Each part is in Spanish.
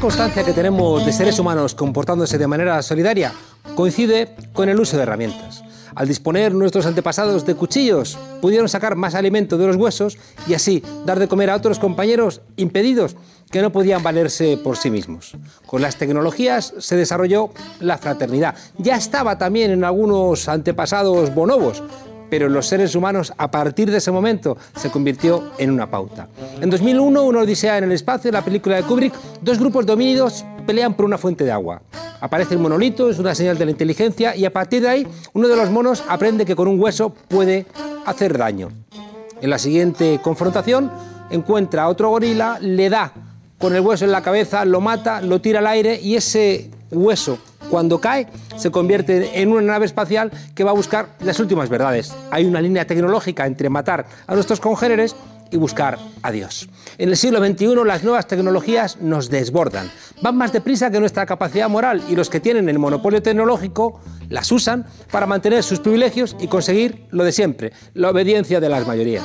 constancia que tenemos de seres humanos comportándose de manera solidaria coincide con el uso de herramientas. Al disponer nuestros antepasados de cuchillos, pudieron sacar más alimento de los huesos y así dar de comer a otros compañeros impedidos que no podían valerse por sí mismos. Con las tecnologías se desarrolló la fraternidad. Ya estaba también en algunos antepasados bonobos, pero los seres humanos a partir de ese momento se convirtió en una pauta. En 2001, una odisea en el espacio, la película de Kubrick, dos grupos de pelean por una fuente de agua. Aparece el monolito, es una señal de la inteligencia y a partir de ahí uno de los monos aprende que con un hueso puede hacer daño. En la siguiente confrontación encuentra a otro gorila, le da con el hueso en la cabeza, lo mata, lo tira al aire y ese hueso cuando cae se convierte en una nave espacial que va a buscar las últimas verdades. Hay una línea tecnológica entre matar a nuestros congéneres y buscar a Dios. En el siglo XXI las nuevas tecnologías nos desbordan, van más deprisa que nuestra capacidad moral y los que tienen el monopolio tecnológico las usan para mantener sus privilegios y conseguir lo de siempre, la obediencia de las mayorías.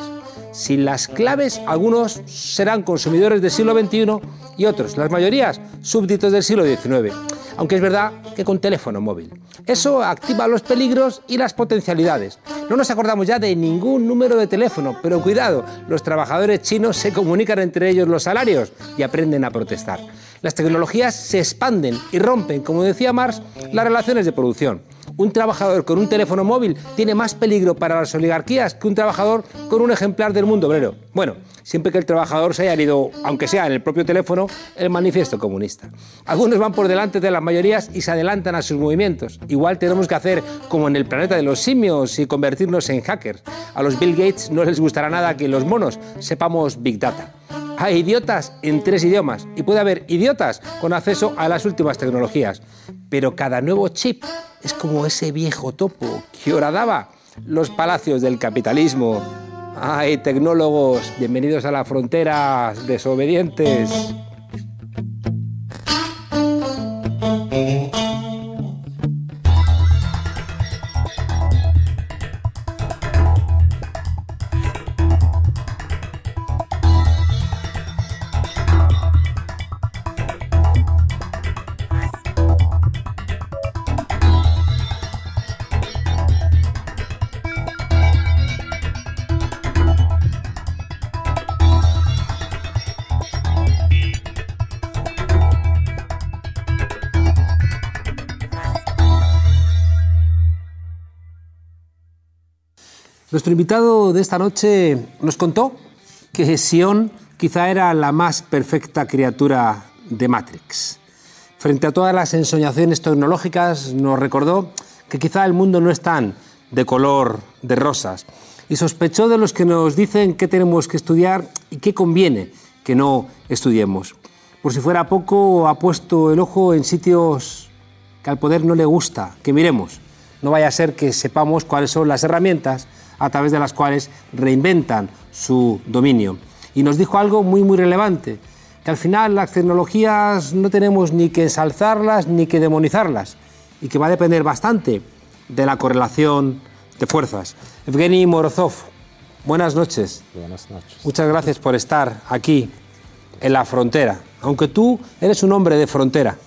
Sin las claves, algunos serán consumidores del siglo XXI y otros, las mayorías, súbditos del siglo XIX aunque es verdad que con teléfono móvil. Eso activa los peligros y las potencialidades. No nos acordamos ya de ningún número de teléfono, pero cuidado, los trabajadores chinos se comunican entre ellos los salarios y aprenden a protestar. Las tecnologías se expanden y rompen, como decía Marx, las relaciones de producción. Un trabajador con un teléfono móvil tiene más peligro para las oligarquías que un trabajador con un ejemplar del mundo obrero. Bueno, siempre que el trabajador se haya leído, aunque sea en el propio teléfono, el manifiesto comunista. Algunos van por delante de las mayorías y se adelantan a sus movimientos. Igual tenemos que hacer como en el planeta de los simios y convertirnos en hackers. A los Bill Gates no les gustará nada que los monos sepamos Big Data. Hay idiotas en tres idiomas y puede haber idiotas con acceso a las últimas tecnologías. Pero cada nuevo chip es como ese viejo topo que horadaba los palacios del capitalismo Ay, tecnólogos, bienvenidos a la frontera desobedientes. Nuestro invitado de esta noche nos contó que Sion quizá era la más perfecta criatura de Matrix. Frente a todas las ensoñaciones tecnológicas nos recordó que quizá el mundo no es tan de color de rosas y sospechó de los que nos dicen qué tenemos que estudiar y qué conviene que no estudiemos. Por si fuera poco, ha puesto el ojo en sitios que al poder no le gusta que miremos. No vaya a ser que sepamos cuáles son las herramientas a través de las cuales reinventan su dominio. Y nos dijo algo muy, muy relevante, que al final las tecnologías no tenemos ni que ensalzarlas ni que demonizarlas, y que va a depender bastante de la correlación de fuerzas. Evgeny Morozov, buenas noches. Buenas noches. Muchas gracias por estar aquí, en la frontera, aunque tú eres un hombre de frontera.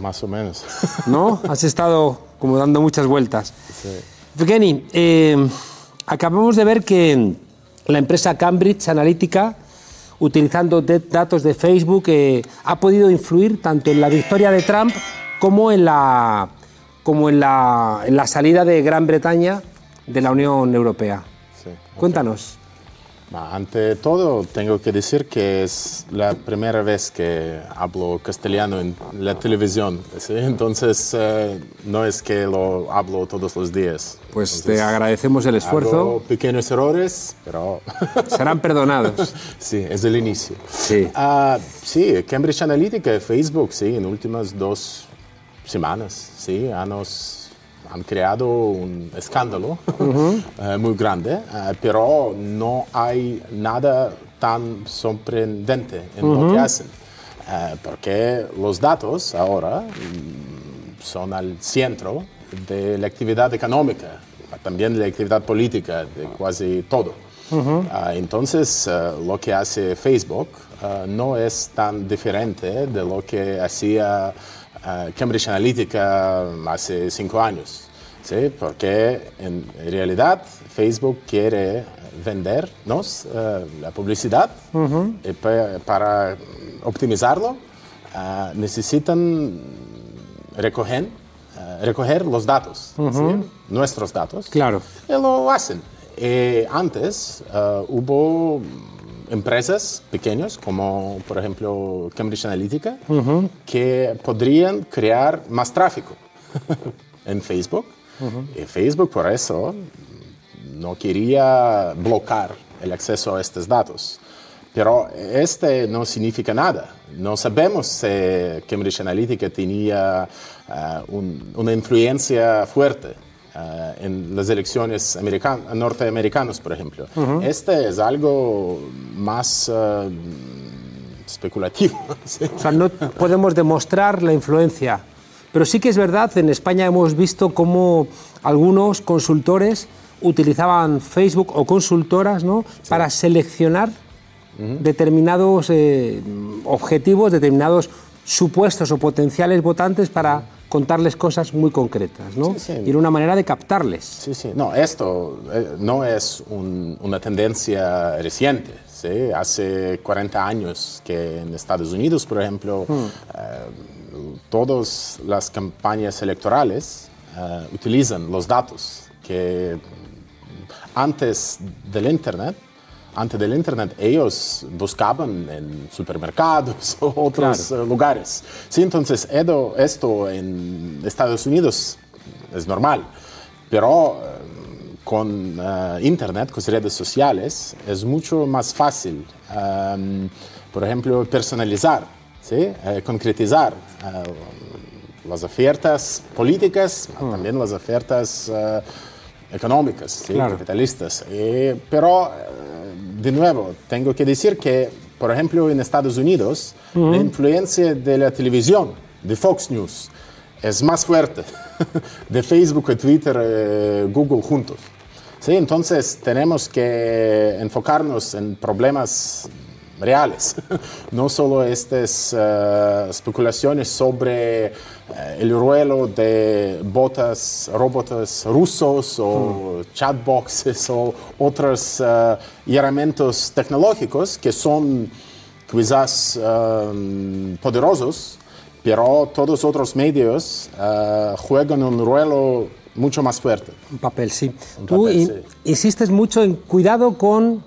Más o menos. ¿No? Has estado como dando muchas vueltas. Sí. Evgeny, eh, acabamos de ver que la empresa Cambridge Analytica, utilizando datos de Facebook, eh, ha podido influir tanto en la victoria de Trump como en la, como en la, en la salida de Gran Bretaña de la Unión Europea. Sí. Cuéntanos. Ante todo, tengo que decir que es la primera vez que hablo castellano en la televisión, ¿sí? entonces eh, no es que lo hablo todos los días. Pues Entonces, te agradecemos el esfuerzo. pequeños errores, pero Serán perdonados. sí, es el inicio. Sí. Ah, sí, Cambridge Analytica, Facebook, sí, en últimas dos semanas, sí, años han creado un escándalo eh, muy grande, eh, pero no hay nada tan sorprendente en lo que hacen, eh, porque los datos ahora mm, son al centro de la actividad económica, también de la actividad política, de casi todo. Ah, entonces, eh, lo que hace Facebook uh, no es tan diferente de lo que hacía uh, Cambridge Analytica hace cinco años. ¿sí? Porque en realidad Facebook quiere vendernos uh, la publicidad y pa- para optimizarlo necesitan recoger, recoger los datos, ¿sí? nuestros datos. Claro. Y lo hacen. Eh, antes eh, hubo empresas pequeñas, como por ejemplo Cambridge Analytica, que podrían crear más tráfico en Facebook. Y Facebook por eso no quería bloquear el acceso a estos datos. Pero este no significa nada. No sabemos si Cambridge Analytica tenía eh, un- una influencia fuerte eh, en las elecciones american- norteamericanas, por ejemplo. Este es algo más eh, especulativo. ¿sí? O sea, no podemos demostrar la influencia. Pero sí que es verdad, en España hemos visto cómo algunos consultores utilizaban Facebook o consultoras ¿no? para seleccionar determinados eh, objetivos, determinados supuestos o potenciales votantes para contarles cosas muy concretas. ¿no? Sí, sí. Y era una manera de captarles. Sí, sí. No, esto eh, no es un- una tendencia reciente. ¿sí? Hace 40 años que en Estados Unidos, por ejemplo, eh, todas las campañas electorales eh, utilizan los datos que antes del Internet, antes del Internet, ellos buscaban en supermercados o otros eh, lugares. Sí, entonces edo- esto en Estados Unidos es normal, pero eh, con eh, Internet, con redes sociales, es mucho más fácil, em, por ejemplo, personalizar, ¿sí? Eh, concretizar. eh, las ofertas políticas, también las ofertas eh, económicas, ¿sí? Claro. capitalistas. Eh, pero, de nuevo, tengo que decir que, por ejemplo, en Estados Unidos, la influencia de la televisión, de Fox News, es más fuerte de Facebook, Twitter, eh, Google juntos. ¿Sí? Entonces, tenemos que enfocarnos en problemas reales, no solo estas eh, especulaciones sobre el ruelo de botas, robots rusos o chatboxes o otros eh, herramientas tecnológicos que son quizás eh, poderosos, pero todos otros medios eh, juegan un ruelo mucho más fuerte. Un papel, sí. Un Tú papel, sí. insistes mucho en cuidado con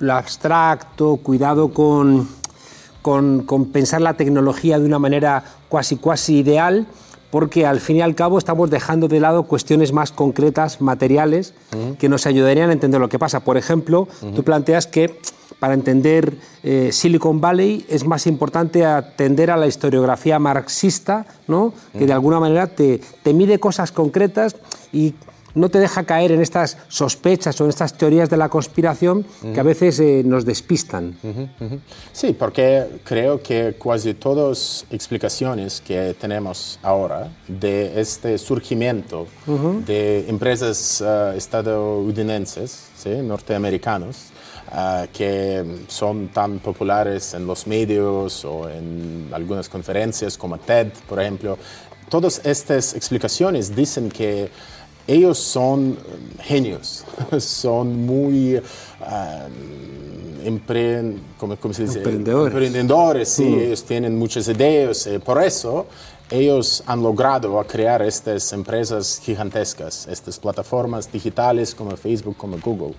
lo abstracto, cuidado con, con, con pensar la tecnología de una manera cuasi cuasi ideal, porque al fin y al cabo estamos dejando de lado cuestiones más concretas, materiales, que nos ayudarían a entender lo que pasa. Por ejemplo, tú planteas que para entender eh, Silicon Valley es más importante atender a la historiografía marxista, ¿no? que de alguna manera te, te mide cosas concretas y no te deja caer en estas sospechas o en estas teorías de la conspiración que a veces eh, nos despistan. Sí, porque creo que casi todas explicaciones que tenemos ahora de este surgimiento de empresas eh, estadounidenses, ¿sí? norteamericanos, eh, que son tan populares en los medios o en algunas conferencias como TED, por ejemplo, todas estas explicaciones dicen que ellos son eh, genios, son muy... eh, empre- ¿cómo, cómo se dice? Emprendedores. Emprendedores, sí, ellos tienen muchas ideas. eh, por eso ellos han logrado crear estas empresas gigantescas, estas plataformas digitales como Facebook, como Google.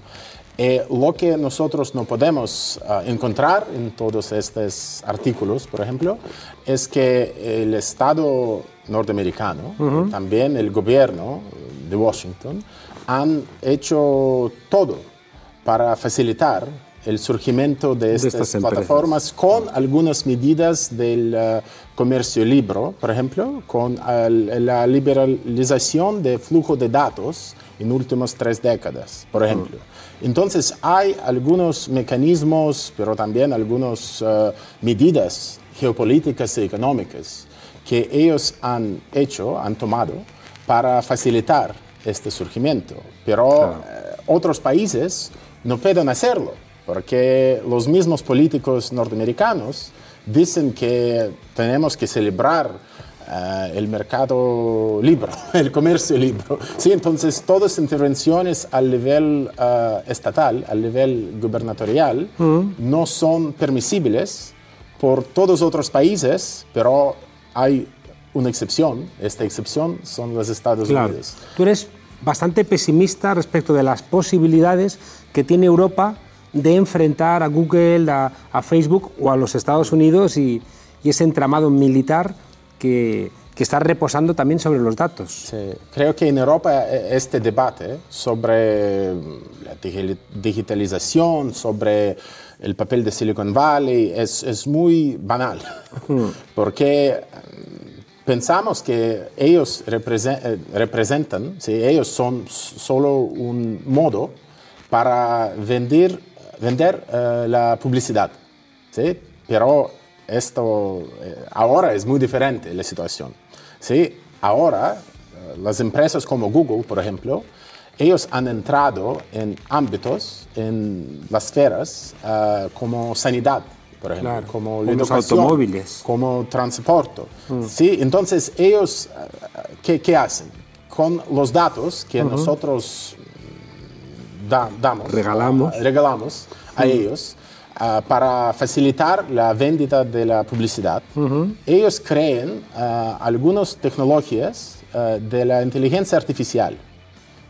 Eh, lo que nosotros no podemos ah, encontrar en todos estos artículos, por ejemplo, es que el Estado norteamericano, y también el gobierno de Washington, han hecho todo para facilitar el surgimiento de estas, plataformas con algunas medidas del eh, comercio libre, por ejemplo, con la liberalización de flujo de datos en últimas tres décadas, por ejemplo. Entonces hay algunos mecanismos, pero también algunas eh, medidas geopolíticas y económicas que ellos han hecho, han tomado para facilitar este surgimiento. Pero eh, otros países no pueden hacerlo. porque los mismos políticos norteamericanos dicen que tenemos que celebrar eh, el mercado libre, el comercio libre. Sí, entonces todas intervenciones al nivel eh, estatal, al nivel gubernatorial, no son permisibles por todos otros países, pero hay una excepción. Esta excepción son los Estados Claro. Unidos. Tú eres bastante pesimista respecto de las posibilidades que tiene Europa de enfrentar a Google, a, a Facebook o a los Estados Unidos y, y ese entramado militar que, que está reposando también sobre los datos. Sí, creo que en Europa eh, este debate sobre la digi- digitalización, sobre el papel de Silicon Valley es, es muy banal, porque mm, pensamos que ellos eh, representan, sí, ellos son solo un modo para vender, vender eh, la publicidad, ¿sí? pero esto eh, ahora es muy diferente la situación. ¿sí? Ahora eh, las empresas como Google, por ejemplo, ellos han entrado en ámbitos, en las esferas eh, como sanidad, por ejemplo, Claro, como los automóviles. como transporte. ¿sí? Entonces ellos, eh, ¿qué, qué hacen? Con los datos que nosotros da- damos, Regalamos. ah, regalamos a ellos ah, para facilitar la venta de la publicidad. Ellos creen ah, algunas tecnologías de la inteligencia artificial.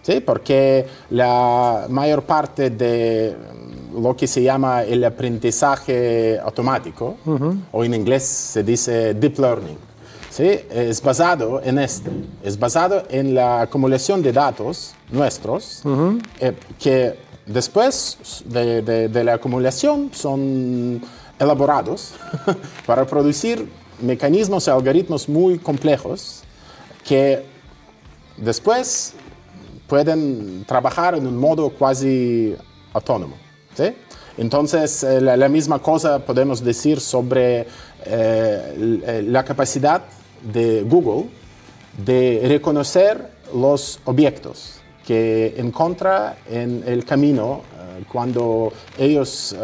¿sí? Porque la mayor parte de mm, lo que se llama el aprendizaje automático, o en inglés se dice deep learning, ¿sí? es basado en este, es basado en la acumulación de datos nuestros, eh, que después de, de- de la acumulación son elaborados para producir mecanismos y algoritmos muy complejos que después pueden trabajar en un modo casi autónomo. ¿Sí? Entonces, eh, la, la misma cosa podemos decir sobre eh, la capacidad de Google de reconocer los objetos que encuentra en el camino eh, cuando ellos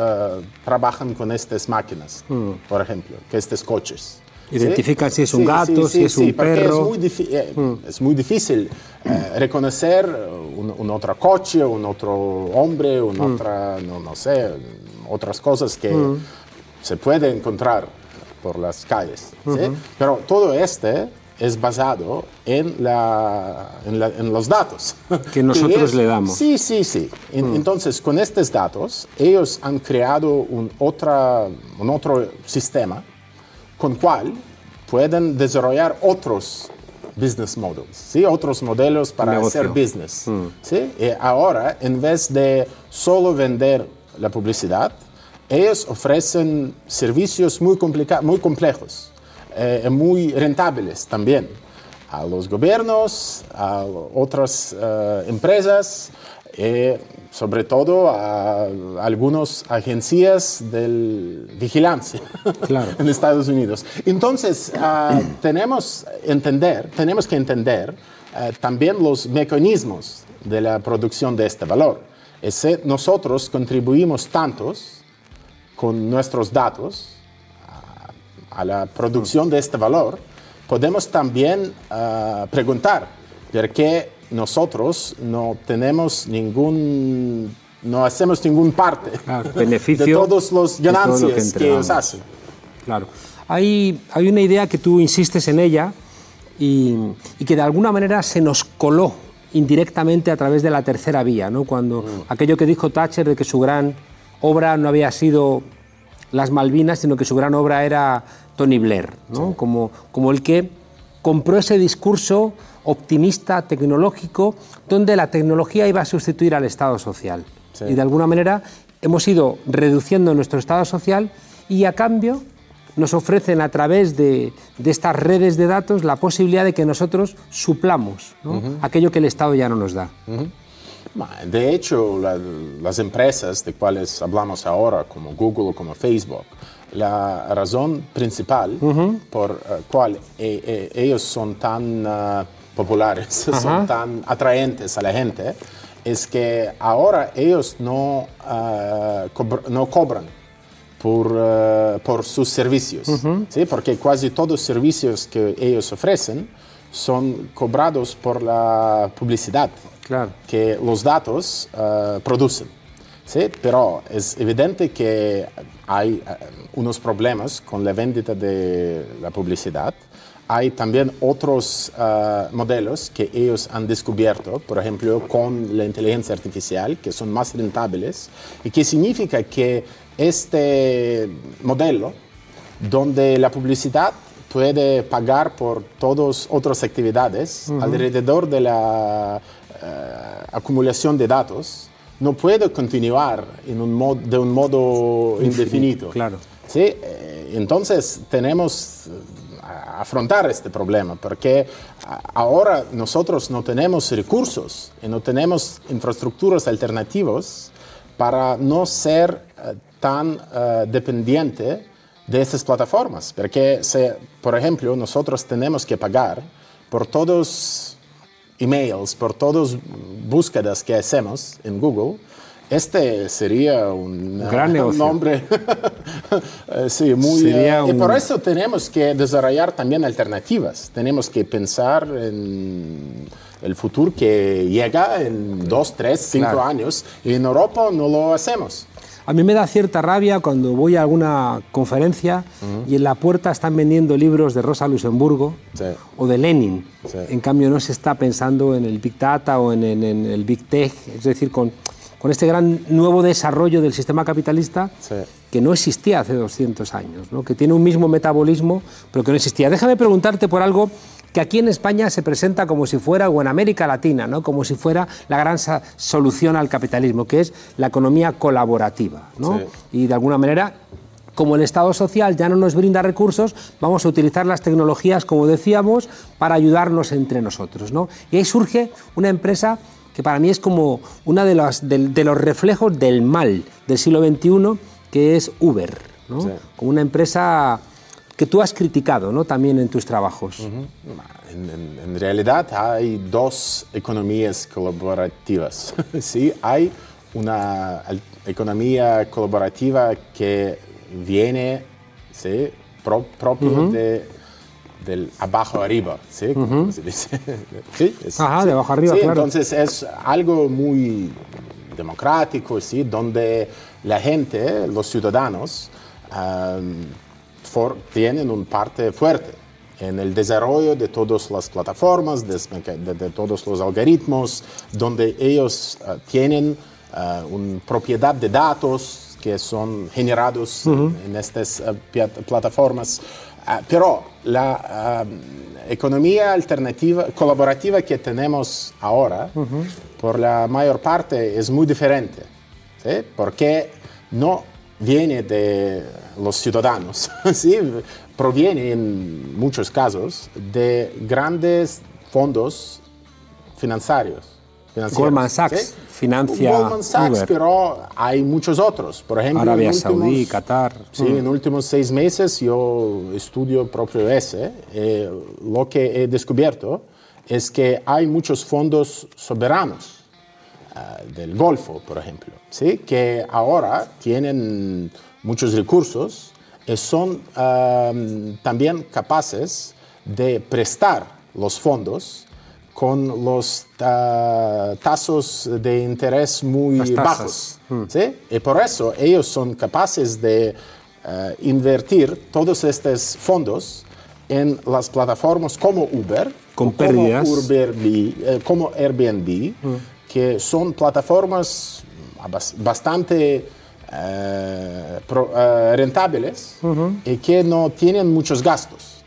trabajan con estas máquinas, por ejemplo, que estos coches. ¿Sí? Identifican si es un gato, si es un perro. Es muy, eh, es muy difícil eh, reconocer un, un otro coche, un otro hombre, un otra, no, no sé, otras cosas que se puede encontrar por las calles. ¿sí? Pero todo este es basado en, la, en, la- en los datos. Que nosotros es- le damos. Sí, sí, sí. En- Entonces, con estos datos, ellos han creado un, otra, un otro sistema con cual pueden desarrollar otros business models, ¿sí? otros modelos para Negocio. hacer business. ¿sí? Y ahora, en vez de solo vender la publicidad, ellos ofrecen servicios muy, muy complejos eh, y muy rentables también a los gobiernos, a otras eh, empresas, y sobre todo a algunas agencias de vigilancia Claro. en Estados Unidos. Entonces, ah, tenemos, entender, tenemos que entender ah, también los mecanismos de la producción de este valor. Ese, nosotros contribuimos tantos con nuestros datos a la producción de este valor, podemos también ah, preguntar por qué nosotros no tenemos ningún, no hacemos ningún parte Claro, beneficio de todos los de todo lo que ganancias que, ellos hacen. Claro. Hay, hay una idea que tú insistes en ella y, y que de alguna manera se nos coló indirectamente a través de la tercera vía, ¿no? Cuando aquello que dijo Thatcher de que su gran obra no había sido las Malvinas, sino que su gran obra era Tony Blair, ¿no? Como, como el que compró ese discurso optimista, tecnológico, donde la tecnología iba a sustituir al Estado social. Sí. Y de alguna manera hemos ido reduciendo nuestro Estado social y a cambio nos ofrecen a través de, de estas redes de datos la posibilidad de que nosotros suplamos ¿no? aquello que el Estado ya no nos da. De hecho, la- las empresas de cuales hablamos ahora, como Google o como Facebook, la razón principal por eh, cual eh, eh, ellos son tan populares, son tan atraentes a la gente, es que ahora ellos no, ah, cobr- no cobran por, ah, por sus servicios, ¿sí? porque casi todos los servicios que ellos ofrecen son cobrados por la publicidad Claro. que los datos ah, producen. ¿sí? Pero es evidente que hay unos problemas con la venta de la publicidad. Hay también otros ah, modelos que ellos han descubierto, por ejemplo, con la inteligencia artificial, que son más rentables y que significa que este modelo donde la publicidad puede pagar por todas otras actividades alrededor de la eh, acumulación de datos, no puede continuar en un mod- de un modo indefinido. claro. ¿Sí? Eh, Entonces tenemos afrontar este problema porque a- ahora nosotros no tenemos recursos y no tenemos infraestructuras alternativas para no ser eh, tan eh, dependiente de estas plataformas. Porque, por ejemplo, nosotros tenemos que pagar por todos emails, por todas búsquedas que hacemos en Google, este sería un, Gran un negocio. nombre sí, muy... Sería eh, Y un- por eso tenemos que desarrollar también alternativas. Tenemos que pensar en el futuro que llega en dos, tres, cinco Claro. años y en Europa no lo hacemos. A mí me da cierta rabia cuando voy a alguna conferencia y en la puerta están vendiendo libros de Rosa Luxemburgo Sí. o de Lenin. Sí. En cambio, no se está pensando en el Big Data o en, en- en el Big Tech, es decir, con, con este gran nuevo desarrollo del sistema capitalista Sí. que no existía hace 200 años, ¿no? que tiene un mismo metabolismo, pero que no existía. Déjame preguntarte por algo que aquí en España se presenta como si fuera, o en América Latina, ¿no? como si fuera la gran solución al capitalismo, que es la economía colaborativa. ¿no? Sí. Y de alguna manera, como el Estado social ya no nos brinda recursos, vamos a utilizar las tecnologías, como decíamos, para ayudarnos entre nosotros. ¿no? Y ahí surge una empresa que para mí es como una de, las, de, de los reflejos del mal del siglo XXI, que es Uber. ¿no? Sí. Como una empresa que tú has criticado ¿no? también en tus trabajos. En, en- en realidad hay dos economías colaborativas. sí, hay una economía colaborativa que viene ¿sí? pro- propio de, del abajo arriba, ¿sí? Se dice. Sí, es- Ajá, sí. de abajo arriba, Sí, claro. Entonces es algo muy democrático, ¿sí? donde la gente, los ciudadanos, for- tienen un parte fuerte en el desarrollo de todas las plataformas, de, de- de todos los algoritmos, donde ellos ah, tienen ah, una propiedad de datos que son generados en, en estas ah, plataformas. Ah, pero la ah, economía alternativa, colaborativa que tenemos ahora, por la mayor parte, es muy diferente. ¿sí? Porque no viene de los ciudadanos, ¿sí? proviene en muchos casos de grandes fondos financieros. Goldman Sachs ¿sí? financia Goldman Sachs, Uber. pero hay muchos otros. Por ejemplo, Arabia en Saudí, últimos- Qatar. Sí, en últimos seis meses yo estudio propio ese. eh, lo que he descubierto es que hay muchos fondos soberanos ah, del Golfo, por ejemplo, ¿sí? que ahora tienen muchos recursos y son ah, también capaces de prestar los fondos con los ah, tasas de interés muy bajos. ¿sí? Y por eso ellos son capaces de eh, invertir todos estos fondos en las plataformas como Uber, Con pérdidas. como, eh, como Airbnb, que son plataformas bas- bastante eh, pro- eh, rentables y que no tienen muchos gastos.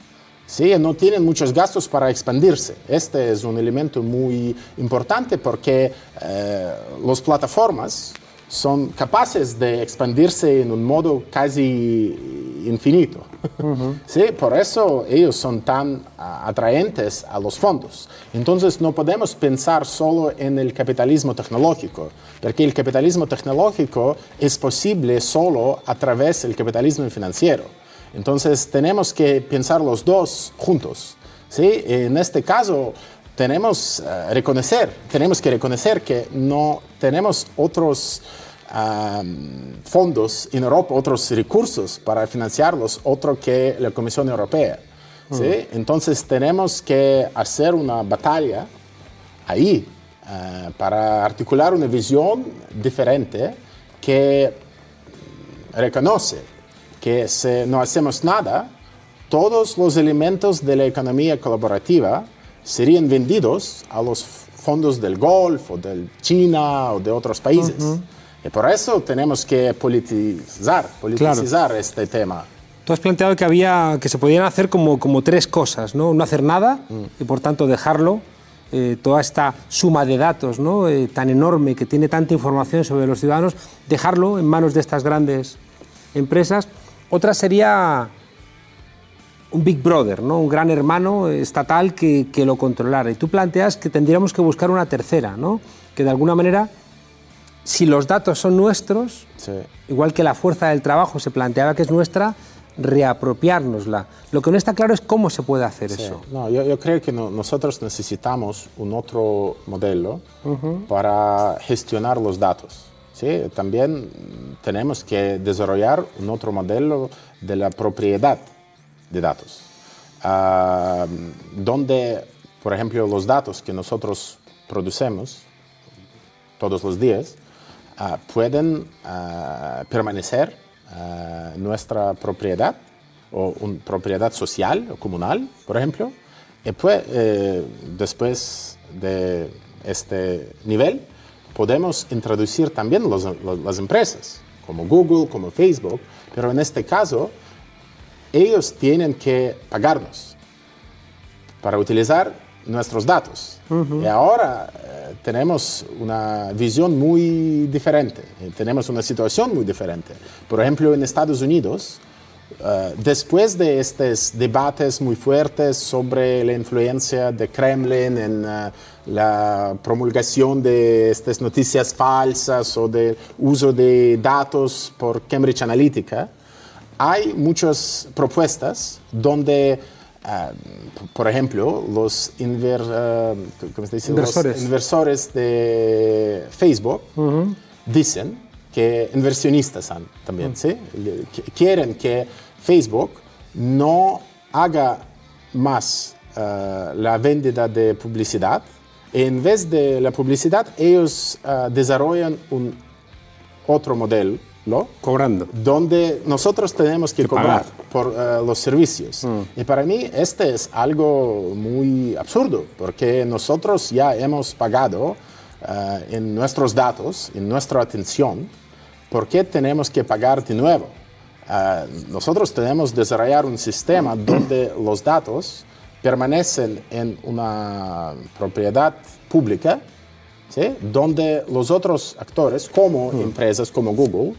Sí, no tienen muchos gastos para expandirse. Este es un elemento muy importante porque eh, las plataformas son capaces de expandirse en un modo casi infinito. Sí, por eso ellos son tan ah, atraentes a los fondos. Entonces no podemos pensar solo en el capitalismo tecnológico, porque el capitalismo tecnológico es posible solo a través del capitalismo financiero. Entonces tenemos que pensar los dos juntos. ¿sí? En este caso, tenemos eh, reconocer, tenemos que reconocer que no tenemos otros am, fondos en Europa, otros recursos para financiarlos, otro que la Comisión Europea. ¿sí? Entonces tenemos que hacer una batalla ahí eh, para articular una visión diferente que reconoce que si no hacemos nada, todos los elementos de la economía colaborativa serían vendidos a los fondos del Golfo, o de China o de otros países. Y por eso tenemos que politizar, politizar este tema. Tú has planteado que, había, que se podían hacer como, como tres cosas, ¿no? No hacer nada y por tanto dejarlo, eh, toda esta suma de datos ¿no? Eh, tan enorme que tiene tanta información sobre los ciudadanos, dejarlo en manos de estas grandes empresas. Otra sería un Big Brother, ¿no? un gran hermano estatal que, que lo controlara. Y tú planteas que tendríamos que buscar una tercera, ¿no? que de alguna manera, si los datos son nuestros, Sí. igual que la fuerza del trabajo se planteaba que es nuestra, reapropiárnosla. Lo que no está claro es cómo se puede hacer Sí. eso. No, yo, yo creo que no- nosotros necesitamos un otro modelo para gestionar los datos. ¿Sí? También tenemos que desarrollar un otro modelo de la propiedad de datos, Ah, donde, por ejemplo, los datos que nosotros producemos todos los días ah, pueden ah, permanecer nuestra propiedad o una propiedad social o comunal, por ejemplo, y eh, después de este nivel podemos introducir también los- los- las empresas, como Google, como Facebook, pero en este caso ellos tienen que pagarnos para utilizar nuestros datos. Y ahora eh, tenemos una visión muy diferente, eh, tenemos una situación muy diferente. Por ejemplo, en Estados Unidos, eh, después de estos debates muy fuertes sobre la influencia de Kremlin en eh, la promulgación de estas noticias falsas o del uso de datos por Cambridge Analytica, hay muchas propuestas donde, p- por ejemplo, los, inver- ¿cómo se dice? Los Inversores. de Facebook dicen que inversionistas también, ¿sí? Le- que- Quieren que Facebook no haga más ah, la venta de publicidad. En vez de la publicidad, ellos ah, desarrollan un otro modelo, ¿no? Cobrando. donde nosotros tenemos que, cobrar pagar. por eh, los servicios. Y para mí este es algo muy absurdo, porque nosotros ya hemos pagado eh, en nuestros datos, en nuestra atención, ¿por qué tenemos que pagar de nuevo? Eh, nosotros tenemos que desarrollar un sistema donde los datos permanecen en una propiedad pública, ¿sí? donde los otros actores, como empresas como Google,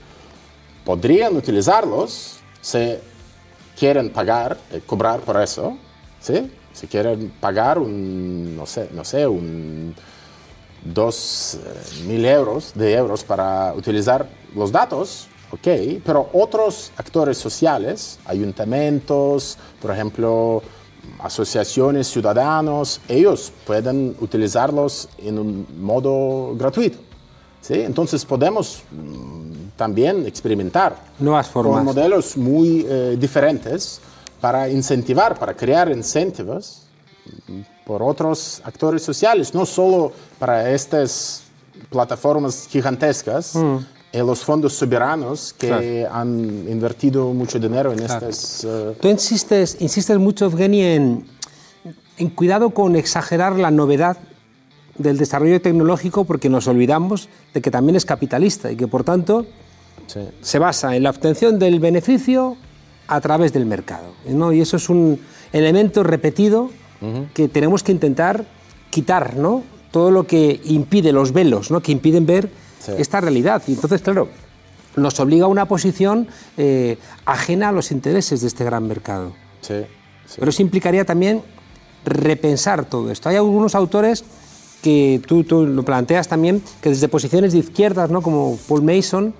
podrían utilizarlos si quieren pagar, eh, cobrar por eso, ¿sí? Si quieren pagar un, no sé, no sé, un dos eh, mil euros de euros para utilizar los datos, ok, pero otros actores sociales, ayuntamientos, por ejemplo, asociaciones, ciudadanos, ellos pueden utilizarlos en un modo gratuito. ¿sí? Entonces podemos mm, también experimentar Nuevas formas. con modelos muy eh, diferentes para incentivar, para crear incentivos mm, por otros actores sociales, no solo para estas plataformas gigantescas y los fondos soberanos que Claro. han invertido mucho dinero en estas... eh, Tú insistes, insistes mucho, Evgeny, en, en cuidado con exagerar la novedad del desarrollo tecnológico porque nos olvidamos de que también es capitalista y que por tanto sí. se basa en la obtención del beneficio a través del mercado. ¿no? Y eso es un elemento repetido que tenemos que intentar quitar, ¿no? Todo lo que impide, los velos, ¿no? Que impiden ver Sí. esta realidad. Y entonces, claro, nos obliga a una posición eh, ajena a los intereses de este gran mercado. Sí, sí. Pero eso implicaría también repensar todo esto. Hay algunos autores que tú, tú lo planteas también, que desde posiciones de izquierdas, ¿no? como Paul Mason,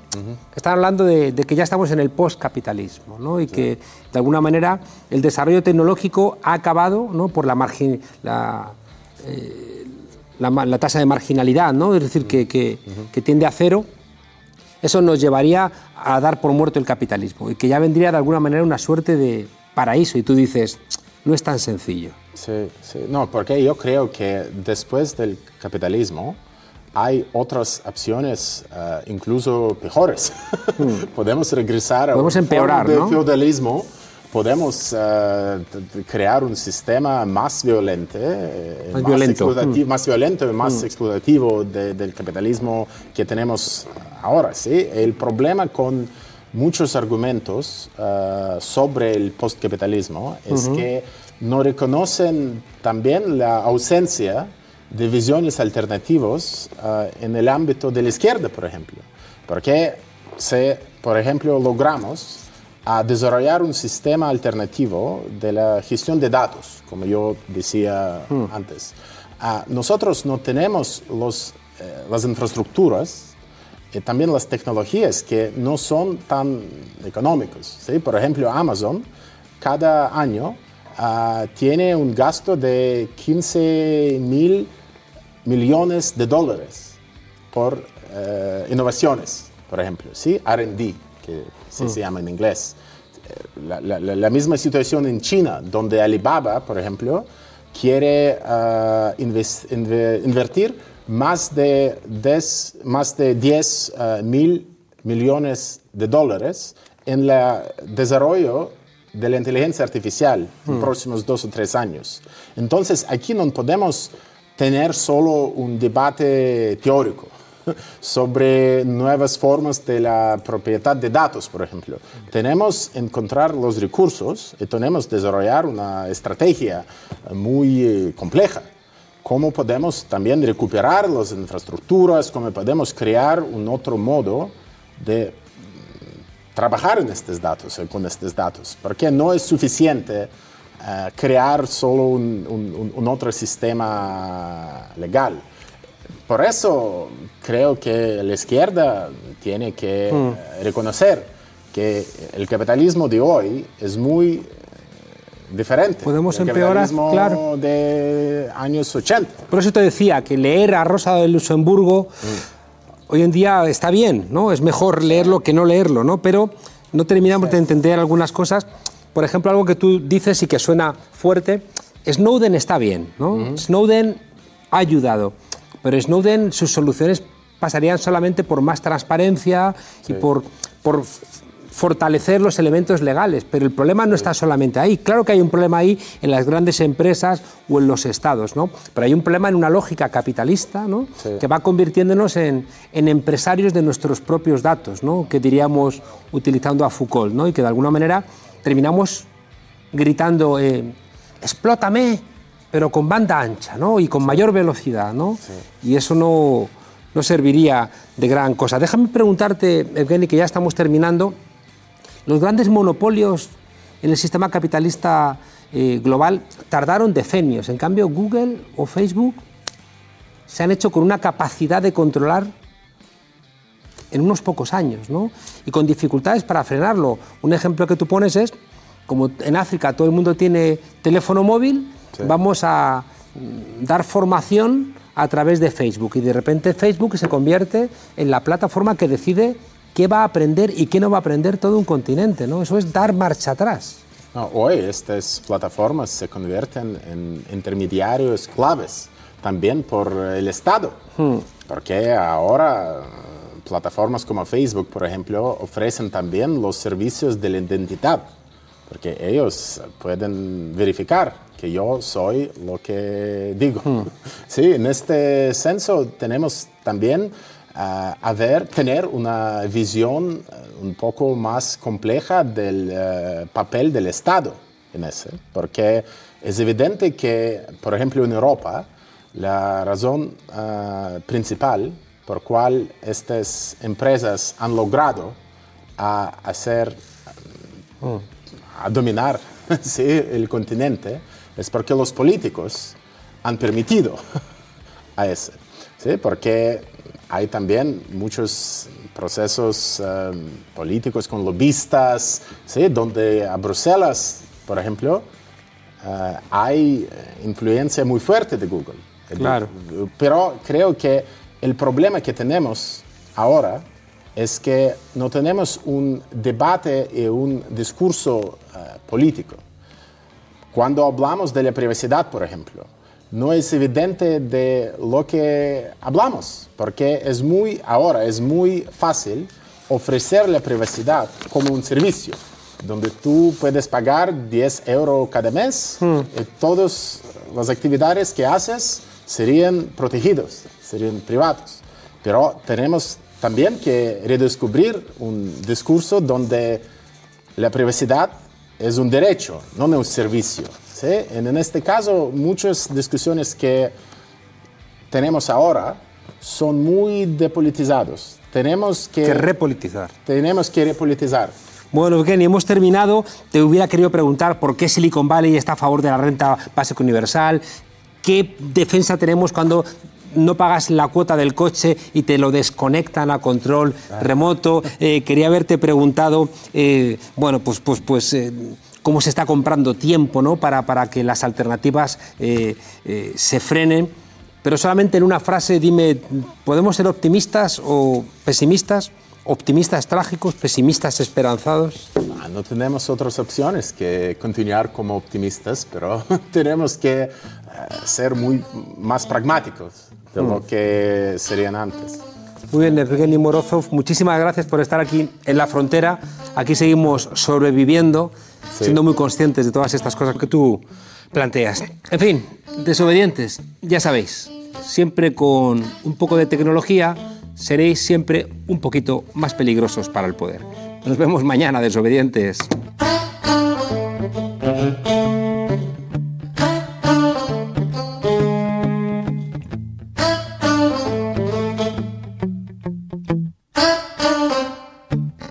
están hablando de, de que ya estamos en el postcapitalismo ¿no? y que de alguna manera el desarrollo tecnológico ha acabado ¿no? por la, margin, la, eh, la, tasa de marginalidad, ¿no? es decir, que, que, que, tiende a cero, eso nos llevaría a dar por muerto el capitalismo y que ya vendría de alguna manera una suerte de paraíso. Y tú dices, no es tan sencillo. Sí, sí. No, porque yo creo que después del capitalismo hay otras opciones uh, incluso peores. Hmm. Podemos regresar Podemos a un empeorar, de ¿no? feudalismo podemos uh, crear un sistema más violento, eh, más, violento. Mm. más violento y más mm. explotativo de, del capitalismo que tenemos ahora. ¿sí? El problema con muchos argumentos uh, sobre el postcapitalismo es uh -huh. que no reconocen también la ausencia de visiones alternativas en el ámbito de la izquierda, por ejemplo. Porque si, por ejemplo, logramos a desarrollar un sistema alternativo de la gestión de datos, como yo decía hmm. antes. Uh, nosotros no tenemos los, eh, las infraestructuras y también las tecnologías que no son tan económicos. ¿sí? Por ejemplo, Amazon cada año uh, tiene un gasto de 15 mil millones de dólares por uh, innovaciones, por ejemplo, ¿sí? RD que se, se llama en inglés. La, la, la, misma situación en China, donde Alibaba, por ejemplo, quiere uh, invest, inv invertir más de 10, más de 10 uh, mil millones de dólares en el desarrollo de la inteligencia artificial en los próximos dos o tres años. Entonces, aquí no podemos tener solo un debate teórico sobre nuevas formas de la propiedad de datos, por ejemplo. Tenemos que encontrar los recursos y tenemos que desarrollar una estrategia muy eh, compleja. Cómo podemos también recuperar las infraestructuras, cómo podemos crear un otro modo de mm, trabajar en estos datos, eh, con estos datos, porque no es suficiente crear solo un otro sistema legal por eso creo que la izquierda tiene que mm. reconocer que el capitalismo de hoy es muy diferente. Podemos empeorar, claro. de años 80. Por eso te decía que leer a Rosa de Luxemburgo mm. hoy en día está bien, ¿no? Es mejor leerlo que no leerlo, ¿no? Pero no terminamos sí. de entender algunas cosas. Por ejemplo, algo que tú dices y que suena fuerte, Snowden está bien, ¿no? Mm. Snowden ha ayudado. Pero Snowden, sus soluciones pasarían solamente por más transparencia sí. y por, por fortalecer los elementos legales, pero el problema no está solamente ahí. Claro que hay un problema ahí en las grandes empresas o en los estados, ¿no? pero hay un problema en una lógica capitalista ¿no? sí. que va convirtiéndonos en, en, empresarios de nuestros propios datos, ¿no? que diríamos utilizando a Foucault, ¿no? y que de alguna manera terminamos gritando, eh, explótame, pero con banda ancha ¿no? y con mayor velocidad. ¿no? Sí. Y eso no, no, serviría de gran cosa. Déjame preguntarte, Evgeny, que ya estamos terminando. Los grandes monopolios en el sistema capitalista eh, global tardaron decenios. En cambio, Google o Facebook se han hecho con una capacidad de controlar en unos pocos años, ¿no? Y con dificultades para frenarlo. Un ejemplo que tú pones es, como en África todo el mundo tiene teléfono móvil, Sí. Vamos a dar formación a través de Facebook y de repente Facebook se convierte en la plataforma que decide qué va a aprender y qué no va a aprender todo un continente, ¿no? Eso es dar marcha atrás. No, hoy estas plataformas se convierten en intermediarios claves también por el Estado, hmm. porque ahora plataformas como Facebook, por ejemplo, ofrecen también los servicios de la identidad, porque ellos pueden verificar que yo soy lo que digo. Hmm. Sí, en este senso tenemos también uh, a ver, tener una visión uh, un poco más compleja del uh, papel del Estado en ese, porque es evidente que, por ejemplo, en Europa, la razón principal por cual estas empresas han logrado a hacer, hmm. A dominar sí, el continente, es porque los políticos han permitido a ese. ¿sí? Porque hay también muchos procesos um, políticos con lobistas, ¿sí? donde a Bruselas, por ejemplo, eh, hay influencia muy fuerte de Google. Claro. Pero creo que el problema que tenemos ahora es que no tenemos un debate y un discurso eh, político. Cuando hablamos de la privacidad, por ejemplo, no es evidente de lo que hablamos, porque es muy, ahora es muy fácil ofrecer la privacidad como un servicio, donde tú puedes pagar 10 euros cada mes Hmm. y todas las actividades que haces serían protegidos, serían privados. Pero tenemos también que redescubrir un discurso donde la privacidad es un derecho, no un servicio. ¿sí? En este caso, muchas discusiones que tenemos ahora son muy depolitizados. Tenemos que, Que repolitizar. tenemos que repolitizar. Bueno, Evgeny, hemos terminado. Te hubiera querido preguntar por qué Silicon Valley está a favor de la renta básica universal, qué defensa tenemos cuando no pagas la cuota del coche y te lo desconectan a control remoto. Eh, quería haberte preguntado, eh, bueno, pues, pues, pues eh, cómo se está comprando tiempo ¿no? para, para que las alternativas se frenen. Pero solamente en una frase dime, ¿podemos ser optimistas o pesimistas? ¿Optimistas trágicos, pesimistas esperanzados? Ah, No tenemos otras opciones que continuar como optimistas, pero tenemos que ser muy más pragmáticos de lo que serían antes. Muy bien, Evgeny Morozov, muchísimas gracias por estar aquí en la frontera. Aquí seguimos sobreviviendo, Sí. siendo muy conscientes de todas estas cosas que tú planteas. En fin, desobedientes, ya sabéis, siempre con un poco de tecnología seréis siempre un poquito más peligrosos para el poder. Nos vemos mañana, desobedientes.